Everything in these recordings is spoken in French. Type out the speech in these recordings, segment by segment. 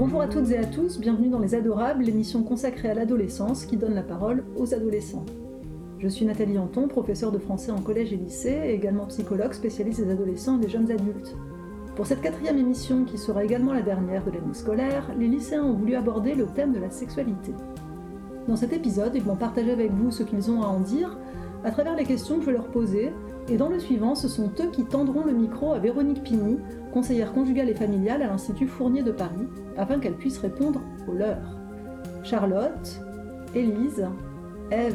Bonjour à toutes et à tous, bienvenue dans Les Adorables, l'émission consacrée à l'adolescence qui donne la parole aux adolescents. Je suis Nathalie Anton, professeure de français en collège et lycée, et également psychologue spécialiste des adolescents et des jeunes adultes. Pour cette quatrième émission, qui sera également la dernière de l'année scolaire, les lycéens ont voulu aborder le thème de la sexualité. Dans cet épisode, ils vont partager avec vous ce qu'ils ont à en dire à travers les questions que je vais leur poser, et dans le suivant, ce sont eux qui tendront le micro à Véronique Pini, conseillère conjugale et familiale à l'Institut Fournier de Paris, afin qu'elle puisse répondre aux leurs. Charlotte, Élise, Ève,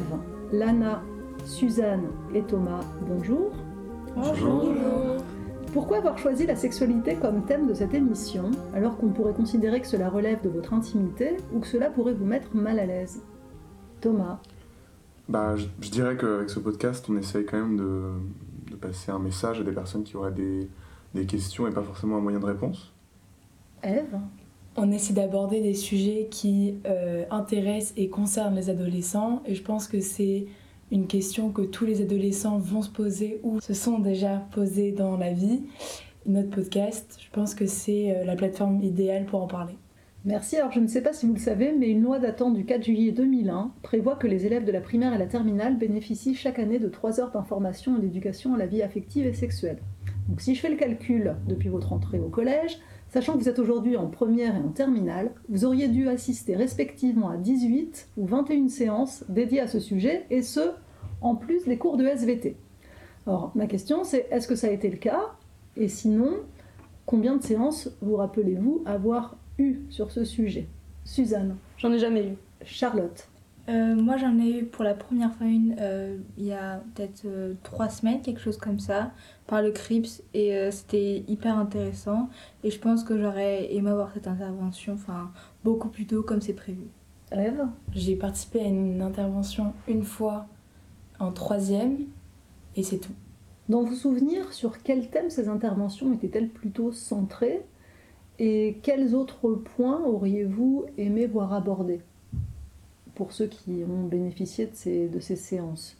Lana, Suzanne et Thomas, bonjour. Bonjour. Pourquoi avoir choisi la sexualité comme thème de cette émission, alors qu'on pourrait considérer que cela relève de votre intimité ou que cela pourrait vous mettre mal à l'aise? Thomas. Bah, je, je dirais qu'avec ce podcast, on essaye quand même de, de passer un message à des personnes qui auraient des, des questions et pas forcément un moyen de réponse. Ève On essaie d'aborder des sujets qui euh, intéressent et concernent les adolescents et je pense que c'est une question que tous les adolescents vont se poser ou se sont déjà posés dans la vie. Notre podcast, je pense que c'est euh, la plateforme idéale pour en parler. Merci. Alors je ne sais pas si vous le savez, mais une loi datant du 4 juillet 2001 prévoit que les élèves de la primaire et la terminale bénéficient chaque année de 3 heures d'information et d'éducation à la vie affective et sexuelle. Donc si je fais le calcul depuis votre entrée au collège, sachant que vous êtes aujourd'hui en première et en terminale, vous auriez dû assister respectivement à 18 ou 21 séances dédiées à ce sujet, et ce, en plus des cours de SVT. Alors ma question c'est, est-ce que ça a été le cas? Et sinon, combien de séances vous rappelez-vous avoir eu sur ce sujet Suzanne, J'en ai jamais eu. Charlotte, Euh, moi, j'en ai eu pour la première fois une euh, il y a peut-être euh, trois semaines, quelque chose comme ça, par le CRIPS, et euh, c'était hyper intéressant. Et je pense que j'aurais aimé avoir cette intervention, enfin, beaucoup plus tôt comme c'est prévu. Ève, J'ai participé à une intervention une fois en troisième et c'est tout. Dans vos souvenirs, sur quel thème ces interventions étaient-elles plutôt centrées? Et quels autres points auriez-vous aimé voir abordés pour ceux qui ont bénéficié de ces, de ces séances?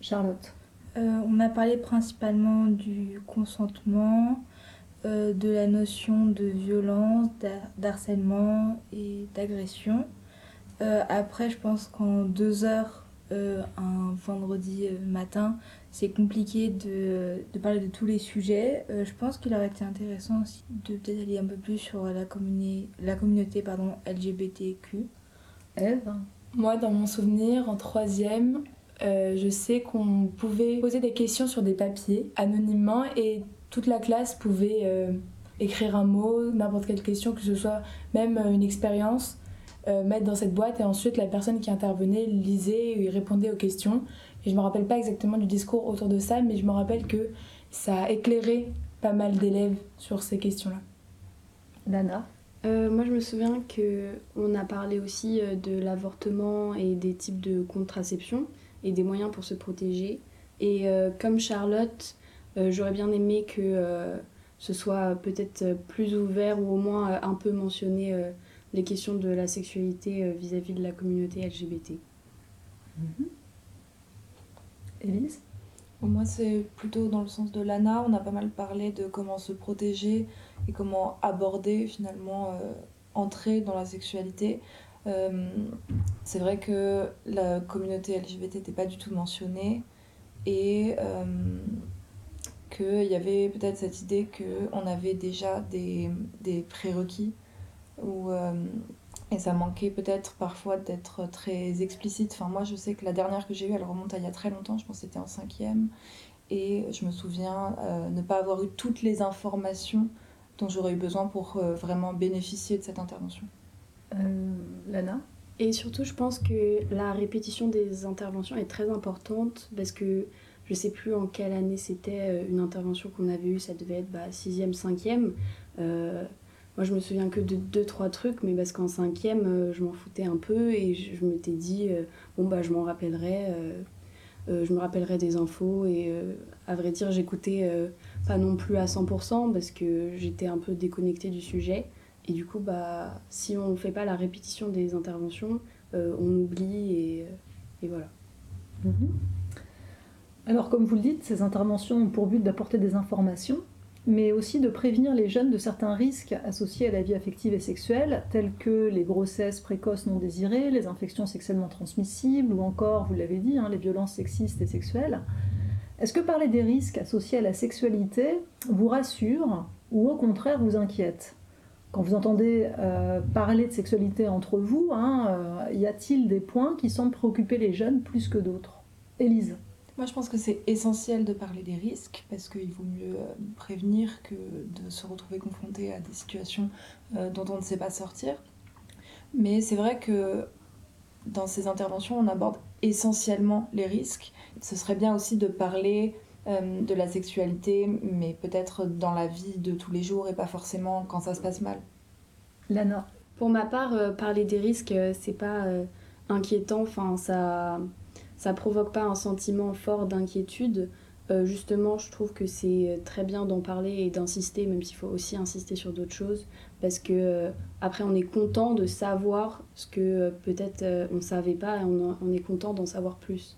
Charlotte Euh, on a parlé principalement du consentement, euh, de la notion de violence, d'har- d'harcèlement et d'agression. Euh, après, je pense qu'en deux heures, euh, un vendredi euh, matin, c'est compliqué de, de parler de tous les sujets. Euh, je pense qu'il aurait été intéressant aussi de peut-être aller un peu plus sur la, la communauté pardon, LGBTQ. Moi, dans mon souvenir, en troisième, je sais qu'on pouvait poser des questions sur des papiers anonymement et toute la classe pouvait écrire un mot, n'importe quelle question, que ce soit même une expérience, euh, mettre dans cette boîte et ensuite la personne qui intervenait lisait et répondait aux questions. Et je me rappelle pas exactement du discours autour de ça, mais je me rappelle que ça a éclairé pas mal d'élèves sur ces questions-là. Lana Euh, moi, je me souviens que on a parlé aussi euh, de l'avortement et des types de contraception et des moyens pour se protéger. Et euh, comme Charlotte, euh, j'aurais bien aimé que euh, ce soit peut-être plus ouvert ou au moins euh, un peu mentionné euh, les questions de la sexualité euh, vis-à-vis de la communauté LGBT. Élise? Pour Moi, c'est plutôt dans le sens de Lana. On a pas mal parlé de comment se protéger et comment aborder finalement euh, entrer dans la sexualité. Euh, c'est vrai que la communauté LGBT n'était pas du tout mentionnée et euh, qu'il y avait peut-être cette idée qu'on avait déjà des, des prérequis ou euh, et ça manquait peut-être parfois d'être très explicite. Enfin, moi, je sais que la dernière que j'ai eue, elle remonte à il y a très longtemps, je pense que c'était en cinquième. Et je me souviens euh, ne pas avoir eu toutes les informations dont j'aurais eu besoin pour euh, vraiment bénéficier de cette intervention. Euh, Lana? Et surtout, je pense que la répétition des interventions est très importante parce que je sais plus en quelle année c'était une intervention qu'on avait eue, ça devait être bah, 6e, 5e. Moi, je me souviens que de deux, trois trucs, mais parce qu'en 5e, euh, je m'en foutais un peu et je, m'étais dit, euh, bon, bah, je m'en rappellerai, euh, je me rappellerai des infos et à vrai dire, j'écoutais pas non plus à 100% parce que j'étais un peu déconnectée du sujet. Et du coup, bah, si on ne fait pas la répétition des interventions, on oublie et, et voilà. Mhm. Alors, comme vous le dites, ces interventions ont pour but d'apporter des informations. Mais aussi de prévenir les jeunes de certains risques associés à la vie affective et sexuelle, tels que les grossesses précoces non désirées, les infections sexuellement transmissibles, ou encore, vous l'avez dit, hein, les violences sexistes et sexuelles. Est-ce que parler des risques associés à la sexualité vous rassure ou au contraire vous inquiète? Quand vous entendez euh, parler de sexualité entre vous, hein, euh, y a-t-il des points qui semblent préoccuper les jeunes plus que d'autres? Élise moi, je pense que c'est essentiel de parler des risques parce qu'il vaut mieux euh, prévenir que de se retrouver confronté à des situations euh, dont on ne sait pas sortir. Mais c'est vrai que dans ces interventions, on aborde essentiellement les risques. Ce serait bien aussi de parler euh, de la sexualité, mais peut-être dans la vie de tous les jours et pas forcément quand ça se passe mal. Lana? Pour ma part, parler des risques, c'est pas inquiétant. Enfin, ça ça provoque pas un sentiment fort d'inquiétude. Euh, justement, je trouve que c'est très bien d'en parler et d'insister, même s'il faut aussi insister sur d'autres choses, parce que euh, après on est content de savoir ce que euh, peut-être on ne savait pas et on, on est content d'en savoir plus.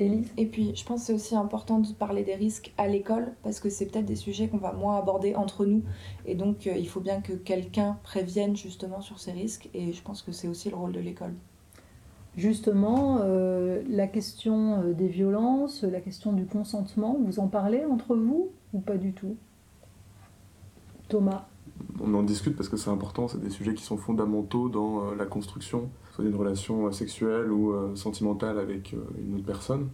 Élise? Et puis, je pense que c'est aussi important de parler des risques à l'école, parce que c'est peut-être des sujets qu'on va moins aborder entre nous, et donc il faut bien que quelqu'un prévienne justement sur ces risques, et je pense que c'est aussi le rôle de l'école justement euh, la question euh, des violences, la question du consentement, vous en parlez entre vous ou pas du tout? Thomas On en discute parce que c'est important, c'est des sujets qui sont fondamentaux dans euh, la construction, soit d'une relation sexuelle ou sentimentale avec une autre personne.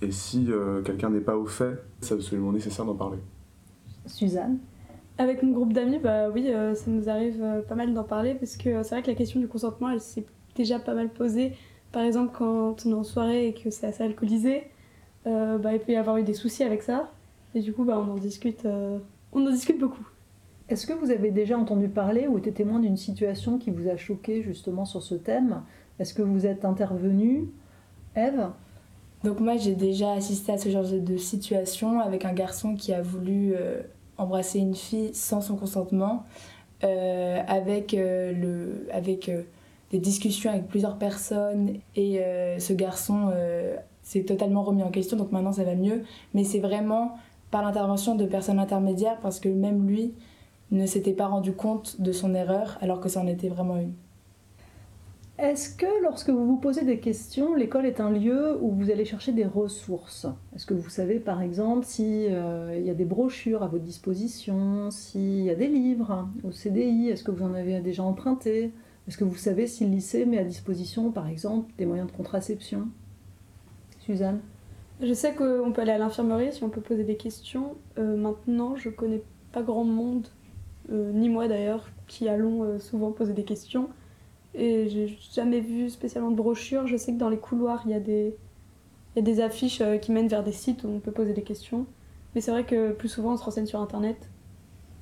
Et si quelqu'un n'est pas au fait, c'est absolument nécessaire d'en parler. Suzanne avec mon groupe d'amis, bah oui, ça nous arrive pas mal d'en parler parce que c'est vrai que la question du consentement, elle s'est déjà pas mal posé. Par exemple, quand on est en soirée et que c'est assez alcoolisé, euh, bah, il peut y avoir eu des soucis avec ça. Et du coup, bah, on, en discute, euh, on en discute beaucoup. Est-ce que vous avez déjà entendu parler ou été témoin d'une situation qui vous a choqué justement sur ce thème? Est-ce que vous êtes intervenu Eve Donc moi, j'ai déjà assisté à ce genre de situation avec un garçon qui a voulu euh, embrasser une fille sans son consentement, avec, le, avec des discussions avec plusieurs personnes et euh, ce garçon euh, s'est totalement remis en question, donc maintenant ça va mieux. Mais c'est vraiment par l'intervention de personnes intermédiaires parce que même lui ne s'était pas rendu compte de son erreur alors que ça en était vraiment une. Est-ce que lorsque vous vous posez des questions, l'école est un lieu où vous allez chercher des ressources? Est-ce que vous savez par exemple s'il euh, y a des brochures à votre disposition, s'il y a des livres au CDI, est-ce que vous en avez déjà emprunté? Est-ce que vous savez si le lycée met à disposition, par exemple, des moyens de contraception Suzanne? Je sais qu'on peut aller à l'infirmerie si on peut poser des questions. Euh, maintenant, je connais pas grand monde, euh, ni moi d'ailleurs, qui allons euh, souvent poser des questions. Et j'ai jamais vu spécialement de brochures. Je sais que dans les couloirs, y il y a des affiches qui mènent vers des sites où on peut poser des questions. Mais c'est vrai que plus souvent, on se renseigne sur Internet.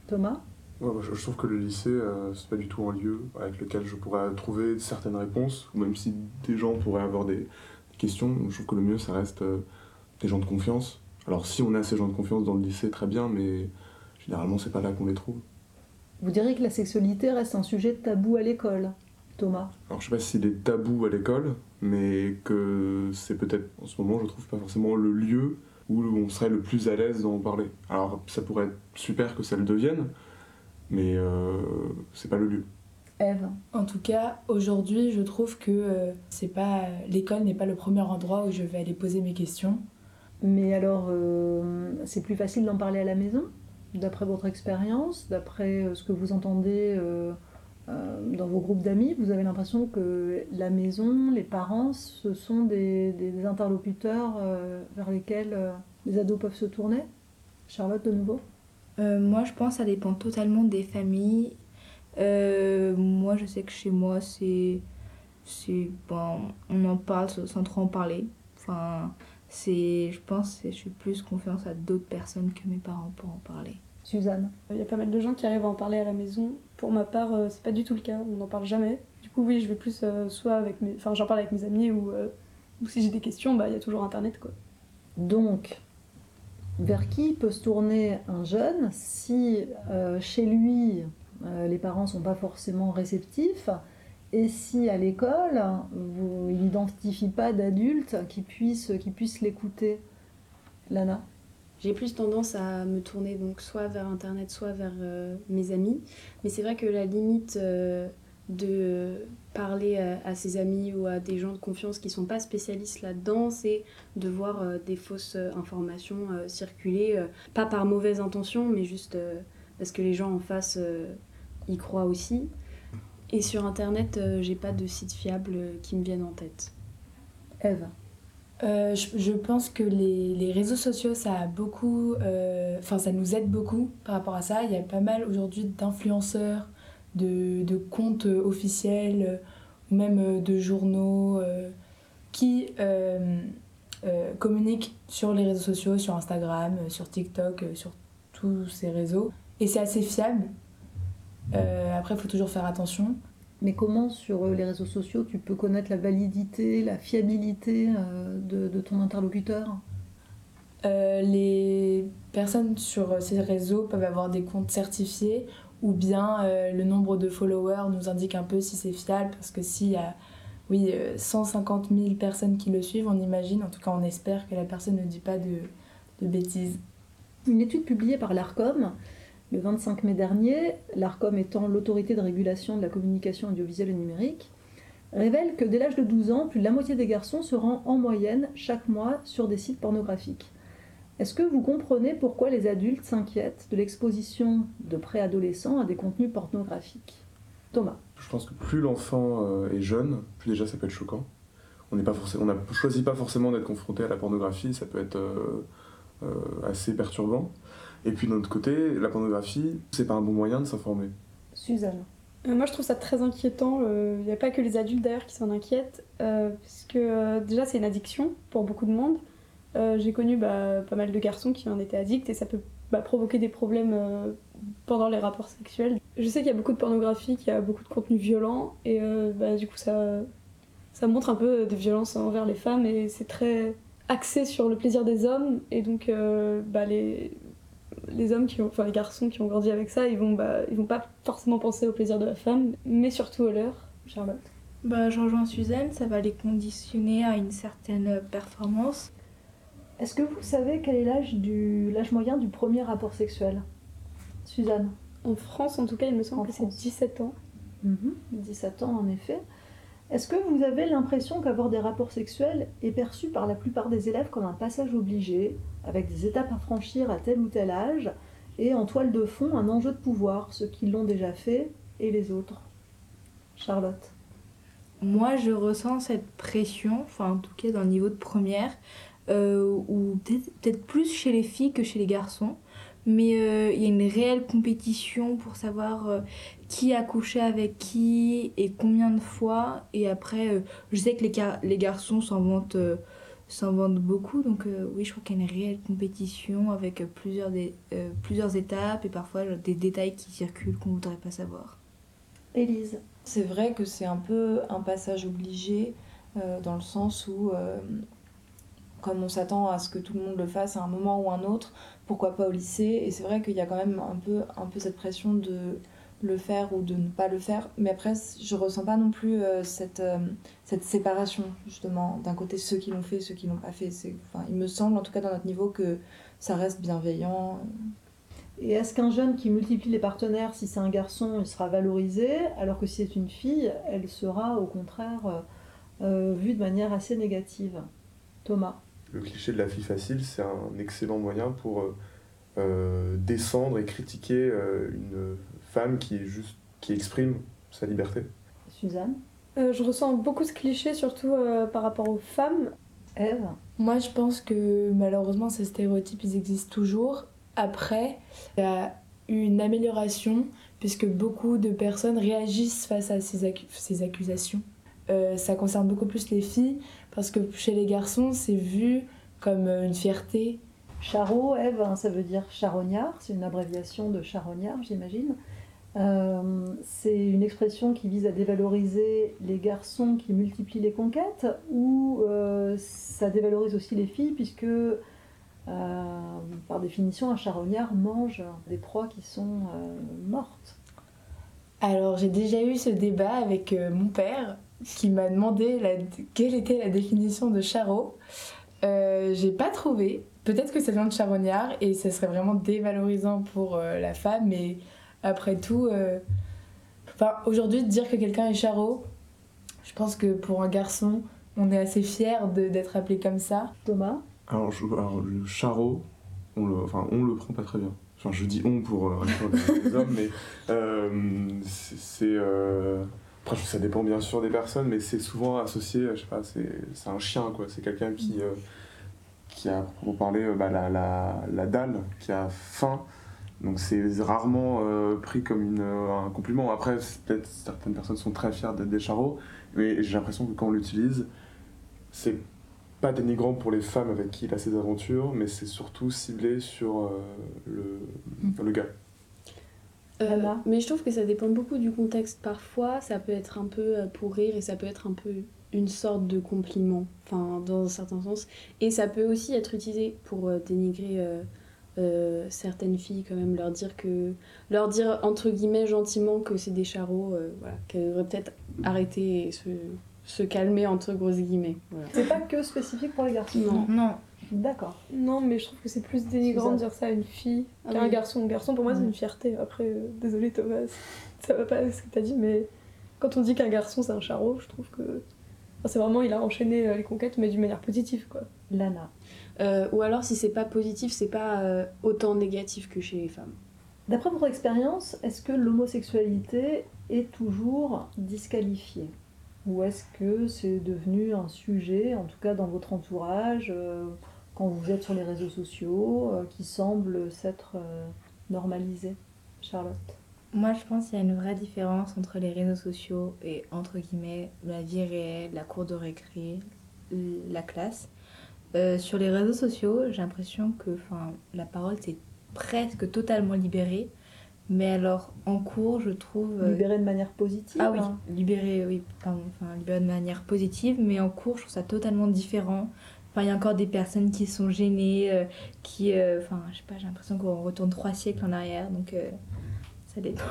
Thomas? Je, trouve que le lycée, euh, c'est pas du tout un lieu avec lequel je pourrais trouver certaines réponses, ou même si des gens pourraient avoir des, questions. Je trouve que le mieux, ça reste euh, des gens de confiance. Alors, si on a ces gens de confiance dans le lycée, très bien, mais généralement, c'est pas là qu'on les trouve. Vous diriez que la sexualité reste un sujet tabou à l'école, Thomas? Alors, je sais pas si c'est des tabous à l'école, mais que c'est peut-être, en ce moment, je trouve pas forcément le lieu où on serait le plus à l'aise d'en parler. Alors, ça pourrait être super que ça le devienne, mais euh, c'est pas le lieu. Eve. En tout cas, aujourd'hui, je trouve que euh, c'est pas l'école n'est pas le premier endroit où je vais aller poser mes questions. Mais alors, euh, c'est plus facile d'en parler à la maison, d'après votre expérience, d'après ce que vous entendez dans vos groupes d'amis? Vous avez l'impression que la maison, les parents, ce sont des, des interlocuteurs vers lesquels les ados peuvent se tourner? Charlotte, de nouveau? Euh, moi, je pense que ça dépend totalement des familles. Euh, moi, je sais que chez moi, c'est. c'est bon, on en parle sans trop en parler. Enfin, c'est, je pense que je suis plus confiance à d'autres personnes que mes parents pour en parler. Suzanne Il y a pas mal de gens qui arrivent à en parler à la maison. Pour ma part, euh, c'est pas du tout le cas. On n'en parle jamais. Du coup, oui, je vais plus soit avec mes. Enfin, j'en parle avec mes amis ou, ou si j'ai des questions, bah, il y a toujours Internet, quoi. Donc, vers qui peut se tourner un jeune si euh, chez lui euh, les parents ne sont pas forcément réceptifs et si à l'école il n'identifie pas d'adultes qui puissent, qui puissent l'écouter? Lana? J'ai plus tendance à me tourner donc soit vers Internet, soit vers mes amis. Mais c'est vrai que la limite de parler à, ses amis ou à des gens de confiance qui sont pas spécialistes là-dedans, c'est de voir des fausses informations circuler, pas par mauvaise intention, mais juste parce que les gens en face y croient aussi. Et sur Internet, j'ai pas de site fiable qui me viennent en tête. Eve euh, je, pense que les, les, réseaux sociaux, ça a beaucoup, euh, enfin ça nous aide beaucoup par rapport à ça. Il y a pas mal aujourd'hui d'influenceurs, de, de, comptes officiels ou même de journaux euh, qui communiquent sur les réseaux sociaux, sur Instagram, sur TikTok, sur tous ces réseaux. Et c'est assez fiable. après, il faut toujours faire attention. Mais comment sur euh, les réseaux sociaux tu peux connaître la validité, la fiabilité euh, de, ton interlocuteur? Euh, Les personnes sur ces réseaux peuvent avoir des comptes certifiés ou bien le nombre de followers nous indique un peu si c'est fiable parce que s'il y a oui, 150 000 personnes qui le suivent, on imagine, en tout cas on espère que la personne ne dit pas de, de bêtises. Une étude publiée par l'ARCOM le 25 mai dernier, l'ARCOM étant l'autorité de régulation de la communication audiovisuelle et numérique, révèle que dès l'âge de 12 ans, plus de la moitié des garçons se rend en moyenne chaque mois sur des sites pornographiques. Est-ce que vous comprenez pourquoi les adultes s'inquiètent de l'exposition de préadolescents à des contenus pornographiques? Thomas. Je pense que plus l'enfant euh, est jeune, plus déjà ça peut être choquant. On n'a choisi pas forcément d'être confronté à la pornographie, ça peut être euh, euh, assez perturbant. Et puis d'un autre côté, la pornographie, c'est pas un bon moyen de s'informer. Suzanne. Euh, moi, je trouve ça très inquiétant. Il euh, n'y a pas que les adultes d'ailleurs qui s'en inquiètent, euh, puisque euh, déjà, c'est une addiction pour beaucoup de monde. J'ai connu bah, pas mal de garçons qui en étaient addicts et ça peut bah, provoquer des problèmes pendant les rapports sexuels. Je sais qu'il y a beaucoup de pornographie, qu'il y a beaucoup de contenu violent et bah, du coup, ça, ça montre un peu de violence envers les femmes et c'est très axé sur le plaisir des hommes et donc les, les garçons qui ont grandi avec ça, ils vont, ils vont pas forcément penser au plaisir de la femme, mais surtout au leur. Charlotte. Bah, je rejoins Suzanne, ça va les conditionner à une certaine performance. Est-ce que vous savez quel est l'âge du l'âge moyen du premier rapport sexuel? Suzanne? En France, en tout cas, il me semble que c'est 17 ans. 17 mhm. ans, en effet. Est-ce que vous avez l'impression qu'avoir des rapports sexuels est perçu par la plupart des élèves comme un passage obligé, avec des étapes à franchir à tel ou tel âge, et en toile de fond un enjeu de pouvoir, ceux qui l'ont déjà fait et les autres? Charlotte? Moi, je ressens cette pression, enfin en tout cas dans le niveau de première, ou peut-être plus chez les filles que chez les garçons mais euh, il y a une réelle compétition pour savoir euh, qui a couché avec qui et combien de fois. Et après, euh, je sais que les, les garçons s'en vantent, s'en vantent beaucoup, donc oui, je crois qu'il y a une réelle compétition avec plusieurs, des, plusieurs étapes et parfois des détails qui circulent qu'on ne voudrait pas savoir. Élise C'est vrai que c'est un peu un passage obligé dans le sens où comme on s'attend à ce que tout le monde le fasse à un moment ou un autre, pourquoi pas au lycée Et c'est vrai qu'il y a quand même un peu, un peu cette pression de le faire ou de ne pas le faire. Mais après, je ressens pas non plus euh, cette, euh, cette séparation, justement, d'un côté ceux qui l'ont fait, ceux qui l'ont pas fait. Enfin, il me semble, en tout cas dans notre niveau, que ça reste bienveillant. Et est-ce qu'un jeune qui multiplie les partenaires, si c'est un garçon, il sera valorisé, alors que si c'est une fille, elle sera au contraire euh, vue de manière assez négative? Thomas? Le cliché de la fille facile, c'est un excellent moyen pour euh, euh, descendre et critiquer euh, une femme qui, est juste, qui exprime sa liberté. Suzanne? Je ressens beaucoup ce cliché, surtout par rapport aux femmes. Eve Moi, je pense que malheureusement, ces stéréotypes, ils existent toujours. Après, il y a eu une amélioration, puisque beaucoup de personnes réagissent face à ces, ces accusations. ça concerne beaucoup plus les filles, parce que chez les garçons, c'est vu comme euh, une fierté. Charo, Eve, hein, ça veut dire charognard, c'est une abréviation de charognard, j'imagine. Euh, c'est une expression qui vise à dévaloriser les garçons qui multiplient les conquêtes ou euh, ça dévalorise aussi les filles puisque par définition un charognard mange des proies qui sont mortes. Alors j'ai déjà eu ce débat avec mon père qui m'a demandé quelle était la définition de charreau. Euh, j'ai pas trouvé peut-être que ça vient de charognard et ça serait vraiment dévalorisant pour euh, la femme, mais après tout, euh, enfin, aujourd'hui, dire que quelqu'un est charo, je pense que pour un garçon, on est assez fier d'être appelé comme ça. Thomas? Alors, je- le charreau, on le, enfin, on le prend pas très bien. Enfin, je dis on pour euh, répondre aux hommes, mais c'est. Après, ça dépend bien sûr des personnes, mais c'est souvent associé, je sais pas, c'est c'est un chien, quoi. C'est quelqu'un qui, euh, qui a, pour parler, euh, bah, la, la, la dalle, qui a faim. Donc, c'est rarement euh, pris comme une, un compliment. Après, peut-être certaines personnes sont très fières d'être des charros, mais j'ai l'impression que quand on l'utilise, c'est pas dénigrant pour les femmes avec qui il a ses aventures, mais c'est surtout ciblé sur euh, le, le gars. Euh, mais je trouve que ça dépend beaucoup du contexte. Parfois, ça peut être un peu euh, pour rire et ça peut être un peu une sorte de compliment, enfin, dans un certain sens. Et ça peut aussi être utilisé pour euh, dénigrer euh, euh, certaines filles, quand même, leur dire que. leur dire, entre guillemets, gentiment que c'est des charros, euh, voilà, qu'elles devraient peut-être arrêter et se, se calmer, entre grosses guillemets. Voilà. C'est pas que spécifique pour les garçons. Non. Non. D'accord. Non, mais je trouve que c'est plus dénigrant de dire ça à une fille Ah qu'à un garçon. Garçon, pour moi, c'est une fierté. Après, euh, désolé Thomas, ça va pas avec ce que t'as dit, mais quand on dit qu'un garçon c'est un charreau, je trouve que. enfin, c'est vraiment, il a enchaîné euh, les conquêtes, mais d'une manière positive, quoi. Lana. Euh, ou alors, si c'est pas positif, c'est pas euh, autant négatif que chez les femmes. D'après votre expérience, est-ce que l'homosexualité est toujours disqualifiée? Ou est-ce que c'est devenu un sujet, en tout cas dans votre entourage, euh, quand vous êtes sur les réseaux sociaux, euh, qui semble s'être euh, normalisé Charlotte? Moi, je pense qu'il y a une vraie différence entre les réseaux sociaux et, entre guillemets, la vie réelle, la cour de récré, la classe. Euh, sur les réseaux sociaux, j'ai l'impression que la parole s'est presque totalement libérée. Mais alors, en cours, je trouve... euh, Libéré de manière positive Ah oui, hein? libéré, oui, pardon, enfin, libéré de manière positive, mais en cours, je trouve ça totalement différent. Enfin, il y a encore des personnes qui sont gênées, euh, qui, euh, enfin, je sais pas, j'ai l'impression qu'on retourne trois siècles en arrière, donc euh, ça dépend.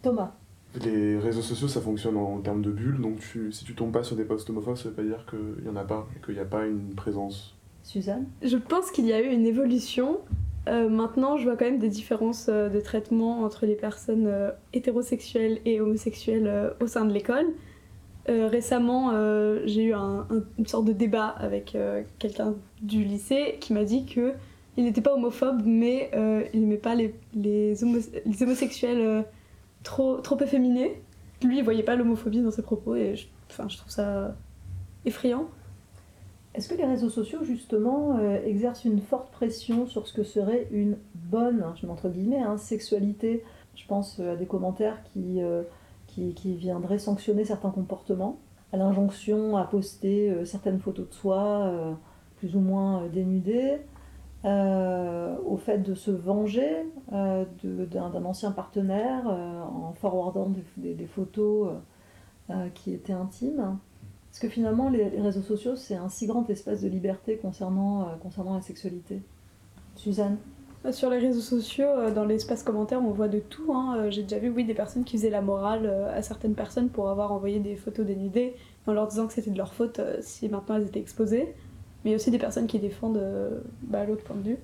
Thomas Les réseaux sociaux, ça fonctionne en, termes de bulles, donc tu, si tu tombes pas sur des posts homophobes, ça veut pas dire qu'il y en a pas, et qu'il n'y a pas une présence. Suzanne Je pense qu'il y a eu une évolution. Euh, maintenant, je vois quand même des différences euh, de traitement entre les personnes euh, hétérosexuelles et homosexuelles euh, au sein de l'école. Euh, récemment, euh, j'ai eu un- un- une sorte de débat avec euh, quelqu'un du lycée qui m'a dit que il n'était pas homophobe, mais il n'aimait pas les, les, homo- les homosexuels trop, efféminés. Lui, il voyait pas l'homophobie dans ses propos et je, enfin, je trouve ça effrayant. Est-ce que les réseaux sociaux, justement, exercent une forte pression sur ce que serait une bonne, je mets entre guillemets, hein, sexualité? Je pense à des commentaires qui, qui, qui viendraient sanctionner certains comportements, à l'injonction à poster euh, certaines photos de soi euh, plus ou moins euh, dénudées, au fait de se venger d'un ancien partenaire en forwardant des, photos qui étaient intimes. Est-ce que finalement les, les réseaux sociaux c'est un si grand espace de liberté concernant, concernant la sexualité. Suzanne? Sur les réseaux sociaux, euh, dans l'espace commentaire, on voit de tout. hein. Euh, J'ai déjà vu oui, des personnes qui faisaient la morale euh, à certaines personnes pour avoir envoyé des photos dénudées en leur disant que c'était de leur faute euh, si maintenant elles étaient exposées. Mais il y a aussi des personnes qui défendent euh, bah, l'autre point de vue.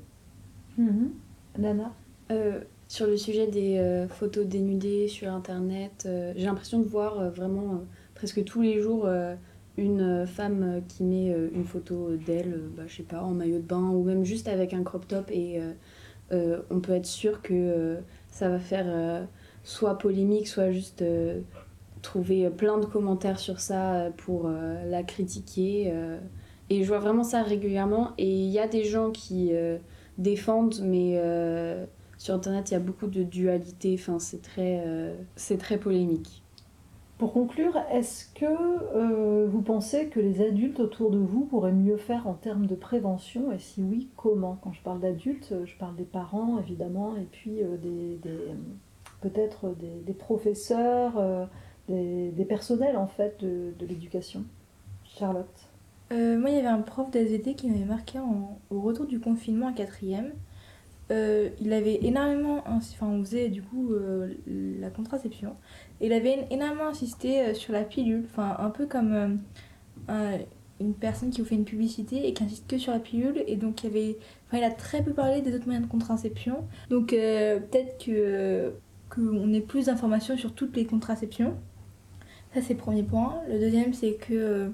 Nana Euh, sur le sujet des euh, photos dénudées sur internet, euh, j'ai l'impression de voir euh, vraiment euh, presque tous les jours euh, une euh, femme euh, qui met euh, une photo d'elle, euh, bah, je sais pas, en maillot de bain ou même juste avec un crop top et euh, on peut être sûr que euh, ça va faire euh, soit polémique, soit juste trouver plein de commentaires sur ça pour la critiquer. et je vois vraiment ça régulièrement et il y a des gens qui défendent mais sur internet il y a beaucoup de dualité, enfin c'est très, c'est très polémique. Pour conclure, est-ce que euh, vous pensez que les adultes autour de vous pourraient mieux faire en termes de prévention? Et si oui, comment? Quand je parle d'adultes, je parle des parents évidemment, et puis euh, peut-être des, professeurs, euh, des, personnels en fait de, l'éducation. Charlotte moi, il y avait un prof d'SVT qui m'avait marqué au retour du confinement en quatrième. Euh, il avait énormément, enfin, on faisait du coup euh, la contraception. Et il avait énormément insisté euh, sur la pilule, enfin, un peu comme un- une personne qui vous fait une publicité et qui insiste que sur la pilule. Et donc il avait enfin il a très peu parlé des autres moyens de contraception. Donc peut-être que qu'on ait plus d'informations sur toutes les contraceptions. Ça c'est le premier point. Le deuxième c'est que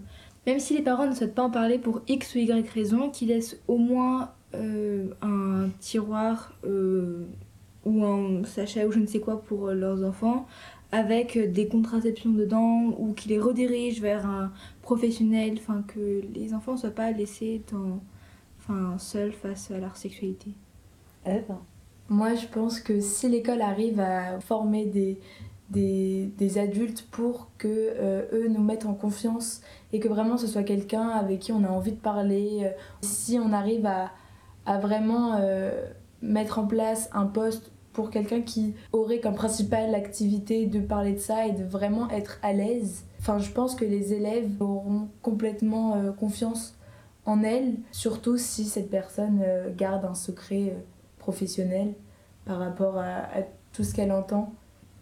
même si les parents ne souhaitent pas en parler pour x ou y raison qu'ils laissent au moins un tiroir ou un sachet ou je ne sais quoi pour leurs enfants avec des contraceptions dedans ou qui les redirige vers un professionnel, enfin que les enfants ne soient pas laissés dans, enfin, seuls face à leur sexualité. Eve? Moi je pense que si l'école arrive à former des, des, des adultes pour que euh, eux nous mettent en confiance et que vraiment ce soit quelqu'un avec qui on a envie de parler, euh, si on arrive à, à vraiment euh, mettre en place un poste pour quelqu'un qui aurait comme principale activité de parler de ça et de vraiment être à l'aise. Enfin, je pense que les élèves auront complètement euh, confiance en elles, surtout si cette personne euh, garde un secret euh, professionnel par rapport à, tout ce qu'elle entend.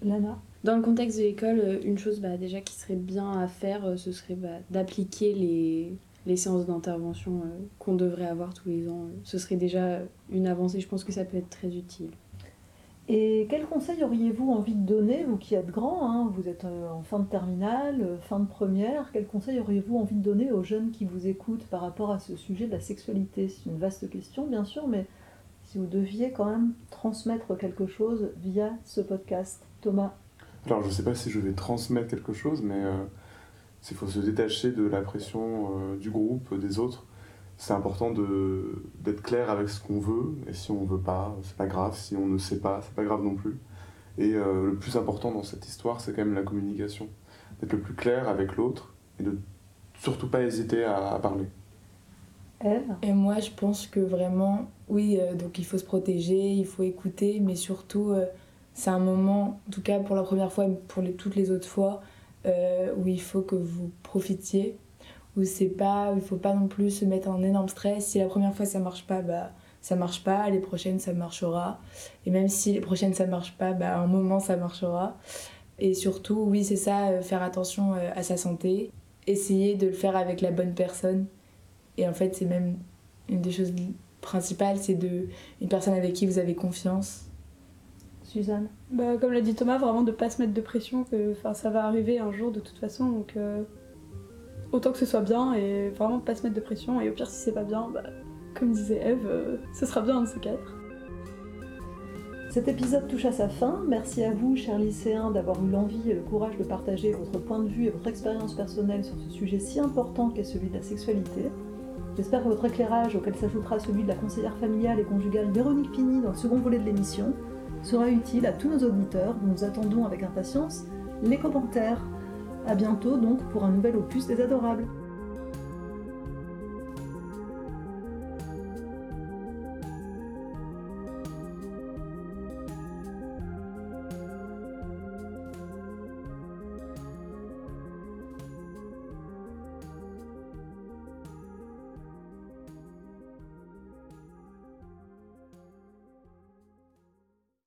Lana? Dans le contexte de l'école, une chose bah, déjà qui serait bien à faire, ce serait bah, d'appliquer les, les séances d'intervention qu'on devrait avoir tous les ans. Ce serait déjà une avancée, je pense que ça peut être très utile. Et quel conseil auriez-vous envie de donner, vous qui êtes grand, hein, vous êtes euh, en fin de terminale, euh, fin de première, quel conseil auriez-vous envie de donner aux jeunes qui vous écoutent par rapport à ce sujet de la sexualité? C'est une vaste question, bien sûr, mais si vous deviez quand même transmettre quelque chose via ce podcast, Thomas Alors, je ne sais pas si je vais transmettre quelque chose, mais euh, il faut se détacher de la pression du groupe, des autres c'est important d'être clair avec ce qu'on veut, et si on veut pas, c'est pas grave, si on ne sait pas, c'est pas grave non plus. Et euh, le plus important dans cette histoire, c'est quand même la communication. D'être le plus clair avec l'autre, et de surtout pas hésiter à, parler. Et moi, je pense que vraiment, oui, euh, donc il faut se protéger, il faut écouter, mais surtout, euh, c'est un moment, en tout cas pour la première fois, et pour toutes les autres fois, où il faut que vous profitiez où c'est pas, il faut pas non plus se mettre en énorme stress. Si la première fois ça marche pas, bah ça marche pas, les prochaines ça marchera. Et même si les prochaines ça marche pas, bah à un moment ça marchera. Et surtout, oui, c'est ça, euh, faire attention euh, à sa santé, essayer de le faire avec la bonne personne. Et en fait, c'est même une des choses principales, c'est de une personne avec qui vous avez confiance. Suzanne bah, Comme l'a dit Thomas, vraiment de pas se mettre de pression, que ça va arriver un jour de toute façon. Donc, euh, autant que ce soit bien et vraiment pas se mettre de pression. Et au pire, si c'est pas bien, bah, comme disait Eve, euh, ce sera bien un de ces quatre. Cet épisode touche à sa fin. Merci à vous, chers lycéens, d'avoir eu l'envie et le courage de partager votre point de vue et votre expérience personnelle sur ce sujet si important qu'est celui de la sexualité. J'espère que votre éclairage, auquel s'ajoutera celui de la conseillère familiale et conjugale Véronique Pini dans le second volet de l'émission, sera utile à tous nos auditeurs. Nous attendons avec impatience les commentaires. A bientôt donc pour un nouvel opus des Adorables.